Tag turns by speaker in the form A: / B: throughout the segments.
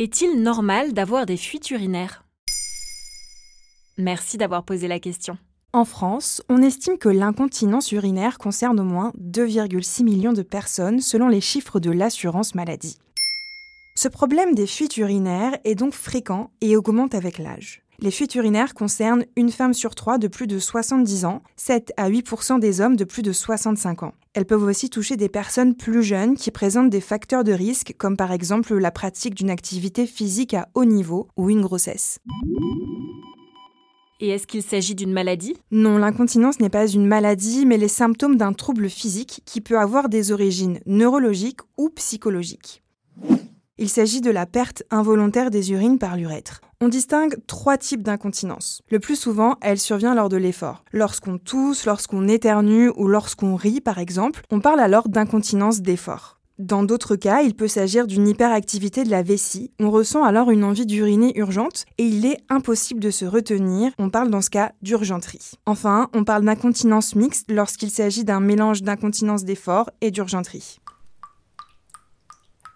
A: Est-il normal d'avoir des fuites urinaires? Merci d'avoir posé la question.
B: En France, on estime que l'incontinence urinaire concerne au moins 2,6 millions de personnes selon les chiffres de l'assurance maladie. Ce problème des fuites urinaires est donc fréquent et augmente avec l'âge. Les fuites urinaires concernent une femme sur trois de plus de 70 ans, 7 à 8% des hommes de plus de 65 ans. Elles peuvent aussi toucher des personnes plus jeunes qui présentent des facteurs de risque, comme par exemple la pratique d'une activité physique à haut niveau ou une grossesse.
A: Et est-ce qu'il s'agit d'une maladie?
B: Non, l'incontinence n'est pas une maladie, mais les symptômes d'un trouble physique qui peut avoir des origines neurologiques ou psychologiques. Il s'agit de la perte involontaire des urines par l'urètre. On distingue trois types d'incontinence. Le plus souvent, elle survient lors de l'effort. Lorsqu'on tousse, lorsqu'on éternue ou lorsqu'on rit, par exemple, on parle alors d'incontinence d'effort. Dans d'autres cas, il peut s'agir d'une hyperactivité de la vessie. On ressent alors une envie d'uriner urgente et il est impossible de se retenir. On parle dans ce cas d'urgenterie. Enfin, on parle d'incontinence mixte lorsqu'il s'agit d'un mélange d'incontinence d'effort et d'urgenterie.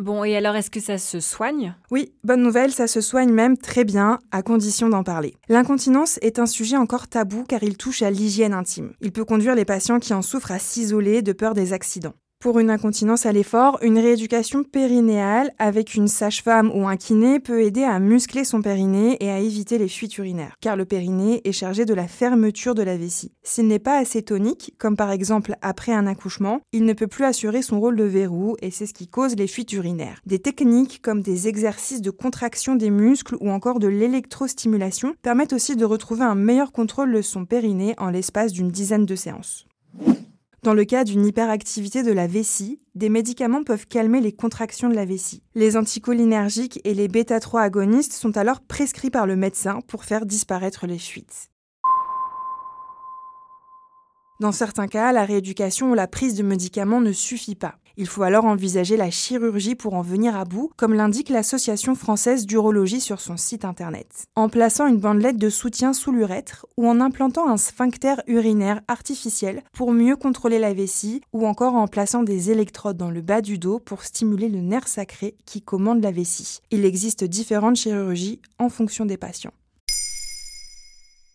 A: Bon, et alors est-ce que ça se soigne?
B: Oui, bonne nouvelle, ça se soigne même très bien, à condition d'en parler. L'incontinence est un sujet encore tabou car il touche à l'hygiène intime. Il peut conduire les patients qui en souffrent à s'isoler de peur des accidents. Pour une incontinence à l'effort, une rééducation périnéale avec une sage-femme ou un kiné peut aider à muscler son périnée et à éviter les fuites urinaires, car le périnée est chargé de la fermeture de la vessie. S'il n'est pas assez tonique, comme par exemple après un accouchement, il ne peut plus assurer son rôle de verrou et c'est ce qui cause les fuites urinaires. Des techniques comme des exercices de contraction des muscles ou encore de l'électrostimulation permettent aussi de retrouver un meilleur contrôle de son périnée en l'espace d'une dizaine de séances. Dans le cas d'une hyperactivité de la vessie, des médicaments peuvent calmer les contractions de la vessie. Les anticholinergiques et les bêta-3 agonistes sont alors prescrits par le médecin pour faire disparaître les fuites. Dans certains cas, la rééducation ou la prise de médicaments ne suffit pas. Il faut alors envisager la chirurgie pour en venir à bout, comme l'indique l'Association française d'urologie sur son site internet. En plaçant une bandelette de soutien sous l'urètre ou en implantant un sphincter urinaire artificiel pour mieux contrôler la vessie ou encore en plaçant des électrodes dans le bas du dos pour stimuler le nerf sacré qui commande la vessie. Il existe différentes chirurgies en fonction des patients.